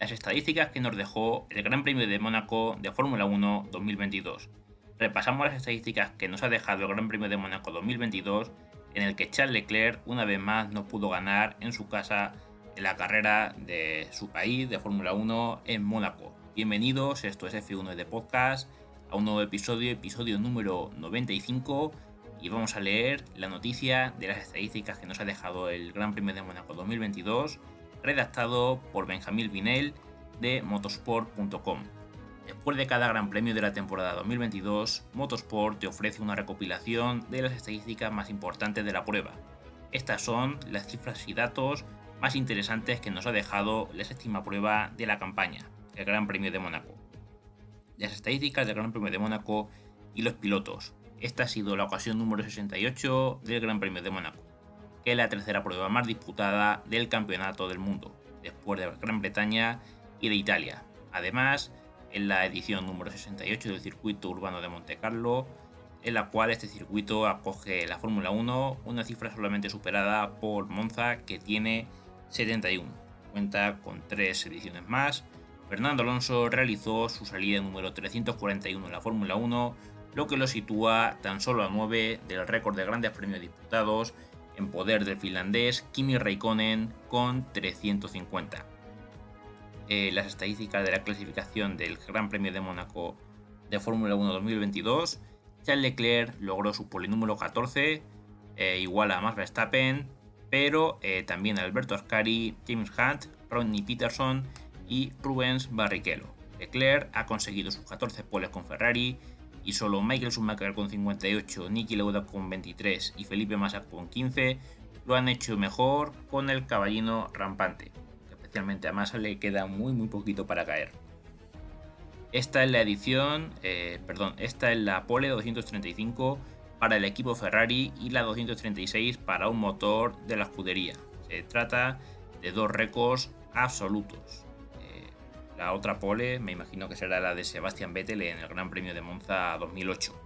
las estadísticas que nos dejó el Gran Premio de Mónaco de Fórmula 1 2022. Repasamos las estadísticas que nos ha dejado el Gran Premio de Mónaco 2022, en el que Charles Leclerc una vez más no pudo ganar en su casa en la carrera de su país de Fórmula 1 en Mónaco. Bienvenidos, esto es F1 de Podcast, a un nuevo episodio, episodio número 95, y vamos a leer la noticia de las estadísticas que nos ha dejado el Gran Premio de Mónaco 2022 redactado por Benjamín Vinel de motorsport.com. Después de cada gran premio de la temporada 2022, Motorsport te ofrece una recopilación de las estadísticas más importantes de la prueba. Estas son las cifras y datos más interesantes que nos ha dejado la séptima prueba de la campaña, el Gran Premio de Mónaco. Las estadísticas del Gran Premio de Mónaco y los pilotos. Esta ha sido la ocasión número 68 del Gran Premio de Mónaco que es la tercera prueba más disputada del campeonato del mundo, después de Gran Bretaña y de Italia. Además, es la edición número 68 del circuito urbano de Monte Carlo, en la cual este circuito acoge la Fórmula 1, una cifra solamente superada por Monza, que tiene 71. Cuenta con tres ediciones más. Fernando Alonso realizó su salida número 341 en la Fórmula 1, lo que lo sitúa tan solo a 9 del récord de grandes premios disputados en poder del finlandés Kimi Raikkonen con 350. Eh, las estadísticas de la clasificación del Gran Premio de Mónaco de Fórmula 1 2022, Charles Leclerc logró su pole número 14, eh, igual a Max Verstappen, pero eh, también Alberto Ascari, James Hunt, Ronnie Peterson y Rubens Barrichello. Leclerc ha conseguido sus 14 poles con Ferrari y solo Michael Schumacher con 58, Nicky Lauda con 23 y Felipe Massa con 15 lo han hecho mejor con el caballino rampante, especialmente a Massa le queda muy muy poquito para caer. Esta es la edición, eh, perdón, esta es la pole 235 para el equipo Ferrari y la 236 para un motor de la escudería. Se trata de dos récords absolutos. La otra pole me imagino que será la de Sebastian Vettel en el Gran Premio de Monza 2008.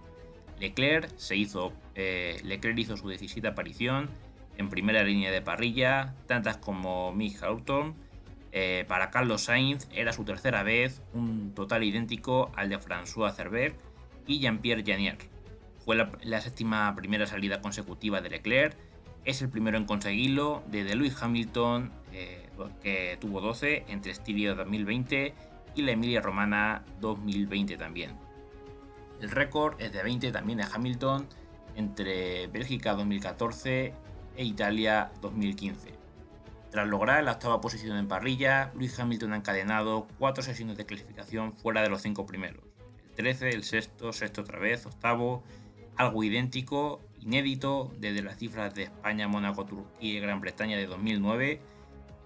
Leclerc, se hizo, eh, Leclerc hizo su decisiva aparición en primera línea de parrilla, tantas como Mick Hawthorne. Eh, para Carlos Sainz era su tercera vez, un total idéntico al de François Cerver y Jean-Pierre Janier. Fue la, séptima primera salida consecutiva de Leclerc, es el primero en conseguirlo desde Lewis Hamilton eh, que tuvo 12 entre Estiria 2020 y la Emilia Romana 2020 también. El récord es de 20 también de Hamilton entre Bélgica 2014 e Italia 2015. Tras lograr la octava posición en parrilla, Luis Hamilton ha encadenado cuatro sesiones de clasificación fuera de los cinco primeros. El 13, el sexto, sexto otra vez, octavo, algo idéntico, inédito desde las cifras de España, Mónaco, Turquía y Gran Bretaña de 2009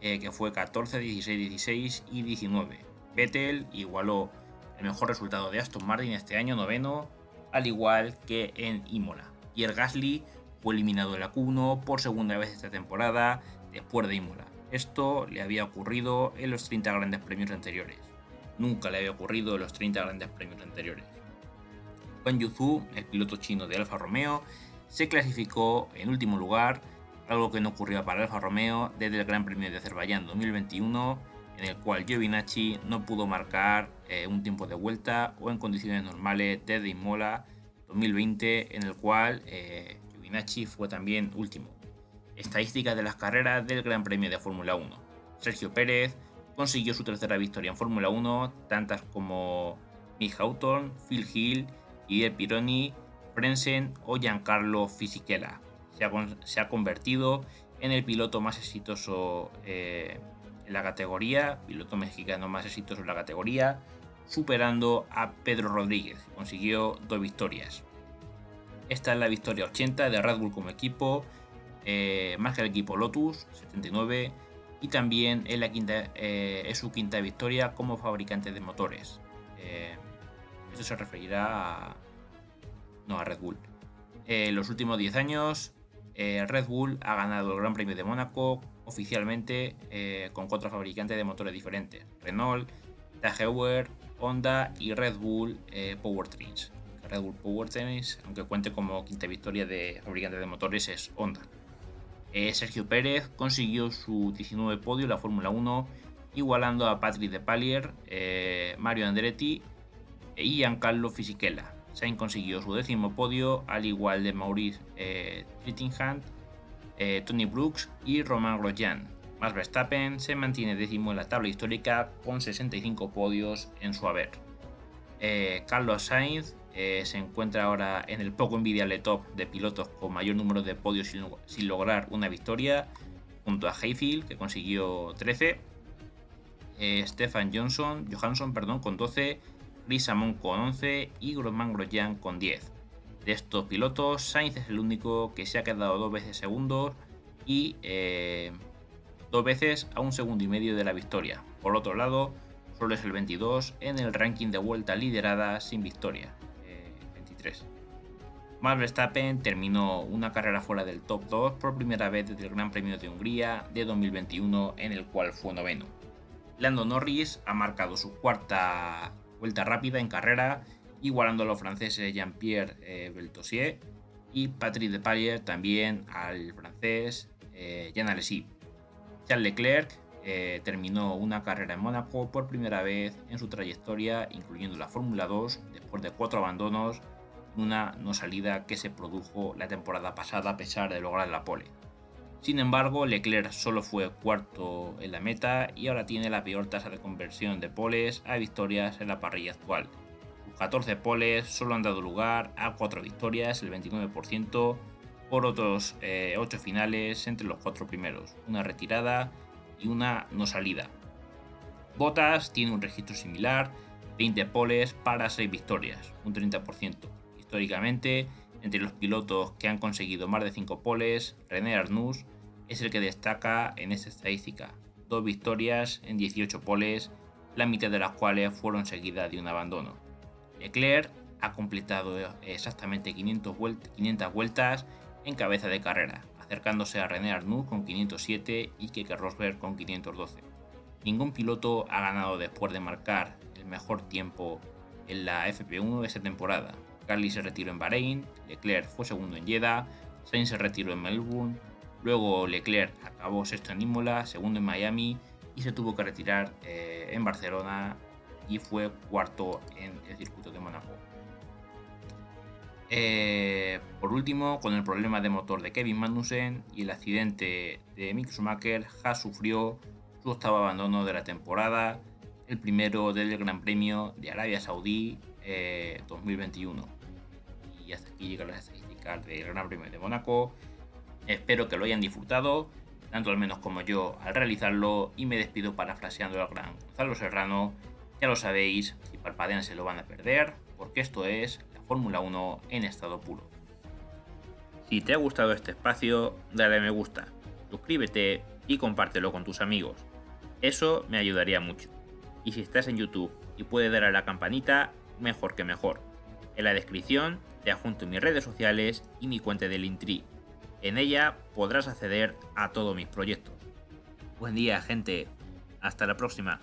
eh, que fue 14, 16, 16 y 19. Vettel igualó el mejor resultado de Aston Martin este año, noveno, al igual que en Imola. Pierre Gasly fue eliminado de la Q1 por segunda vez esta temporada después de Imola. Esto le había ocurrido en los 30 grandes premios anteriores. Nunca le había ocurrido en los 30 grandes premios anteriores. Juan Yuzu, el piloto chino de Alfa Romeo, se clasificó en último lugar algo que no ocurrió para Alfa Romeo desde el Gran Premio de Azerbaiyán 2021, en el cual Giovinacci no pudo marcar eh, un tiempo de vuelta o en condiciones normales desde Imola 2020, en el cual eh, Giovinacci fue también último. Estadísticas de las carreras del Gran Premio de Fórmula 1. Sergio Pérez consiguió su tercera victoria en Fórmula 1, tantas como Mick Hawthorne, Phil Hill, Didier Pironi, Frensen o Giancarlo Fisichella se ha, convertido en el piloto más exitoso eh, en la categoría, piloto mexicano más exitoso en la categoría, superando a Pedro Rodríguez, consiguió dos victorias. Esta es la victoria 80 de Red Bull como equipo, eh, más que el equipo Lotus, 79, y también es, la eh, es su quinta victoria como fabricante de motores. esto se referirá a, no, a Red Bull. Los últimos 10 años, eh, Red Bull ha ganado el Gran Premio de Mónaco oficialmente eh, con cuatro fabricantes de motores diferentes: Renault, Heuer, Honda y Red Bull eh, Powertrains. Red Bull Powertrains, aunque cuente como quinta victoria de fabricante de motores, es Honda. Sergio Pérez consiguió su 19 podio en la Fórmula 1 igualando a Patrick de Palier, eh, Mario Andretti y Giancarlo Fisichella. Sainz consiguió su décimo podio, al igual de Maurice eh, eh, Tony Brooks y Roman Grosjean. Max Verstappen se mantiene décimo en la tabla histórica con 65 podios en su haber. Eh, Carlos Sainz se encuentra ahora en el poco envidiable top de pilotos con mayor número de podios sin, lograr una victoria, junto a Hayfield, que consiguió 13, Stefan Johnson, Johansson perdón, con 12 Chris Amon con 11 y Grosman Grosjean con 10. De estos pilotos, Sainz es el único que se ha quedado dos veces segundos y eh, dos veces a un segundo y medio de la victoria. Por otro lado, solo es el 22 en el ranking de vuelta liderada sin victoria, 23. Eh, Max Verstappen terminó una carrera fuera del top 2 por primera vez desde el Gran Premio de Hungría de 2021 en el cual fue noveno. Lando Norris ha marcado su cuarta vuelta rápida en carrera, igualando a los franceses Jean-Pierre eh, Beltossier y Patrick Depailler también al francés eh, Jean Alesi. Charles Leclerc eh, terminó una carrera en Mónaco por primera vez en su trayectoria, incluyendo la Fórmula 2, después de cuatro abandonos, una no salida que se produjo la temporada pasada a pesar de lograr la pole. Sin embargo, Leclerc solo fue cuarto en la meta y ahora tiene la peor tasa de conversión de poles a victorias en la parrilla actual. Sus 14 poles solo han dado lugar a 4 victorias, el 29%, por otros 8 eh, finales entre los 4 primeros, una retirada y una no salida. Bottas tiene un registro similar, 20 poles para 6 victorias, un 30%. Históricamente, entre los pilotos que han conseguido más de 5 poles, René Arnoux es el que destaca en esta estadística. Dos victorias en 18 poles, la mitad de las cuales fueron seguidas de un abandono. Leclerc ha completado exactamente 500, vueltas en cabeza de carrera, acercándose a René Arnoux con 507 y Keke Rosberg con 512. Ningún piloto ha ganado después de marcar el mejor tiempo en la FP1 de esta temporada, Carly se retiró en Bahrein, Leclerc fue segundo en Jeddah, Sainz se retiró en Melbourne, luego Leclerc acabó sexto en Imola, segundo en Miami y se tuvo que retirar eh, en Barcelona y fue cuarto en el circuito de Mónaco. Eh, por último, con el problema de motor de Kevin Magnussen y el accidente de Mick Schumacher, Haas sufrió su octavo abandono de la temporada, el primero del Gran Premio de Arabia Saudí 2021. Y hasta aquí llegan las estadísticas del Gran Premio de Mónaco. Espero que lo hayan disfrutado, tanto al menos como yo al realizarlo, y me despido parafraseando al gran Gonzalo Serrano. Ya lo sabéis, si parpadean se lo van a perder, porque esto es la Fórmula 1 en estado puro. Si te ha gustado este espacio, dale a me gusta, suscríbete y compártelo con tus amigos. Eso me ayudaría mucho. Y si estás en YouTube y puedes dar a la campanita, mejor que mejor. En la descripción te adjunto mis redes sociales y mi cuenta del Intri. En ella podrás acceder a todos mis proyectos. Buen día, gente. Hasta la próxima.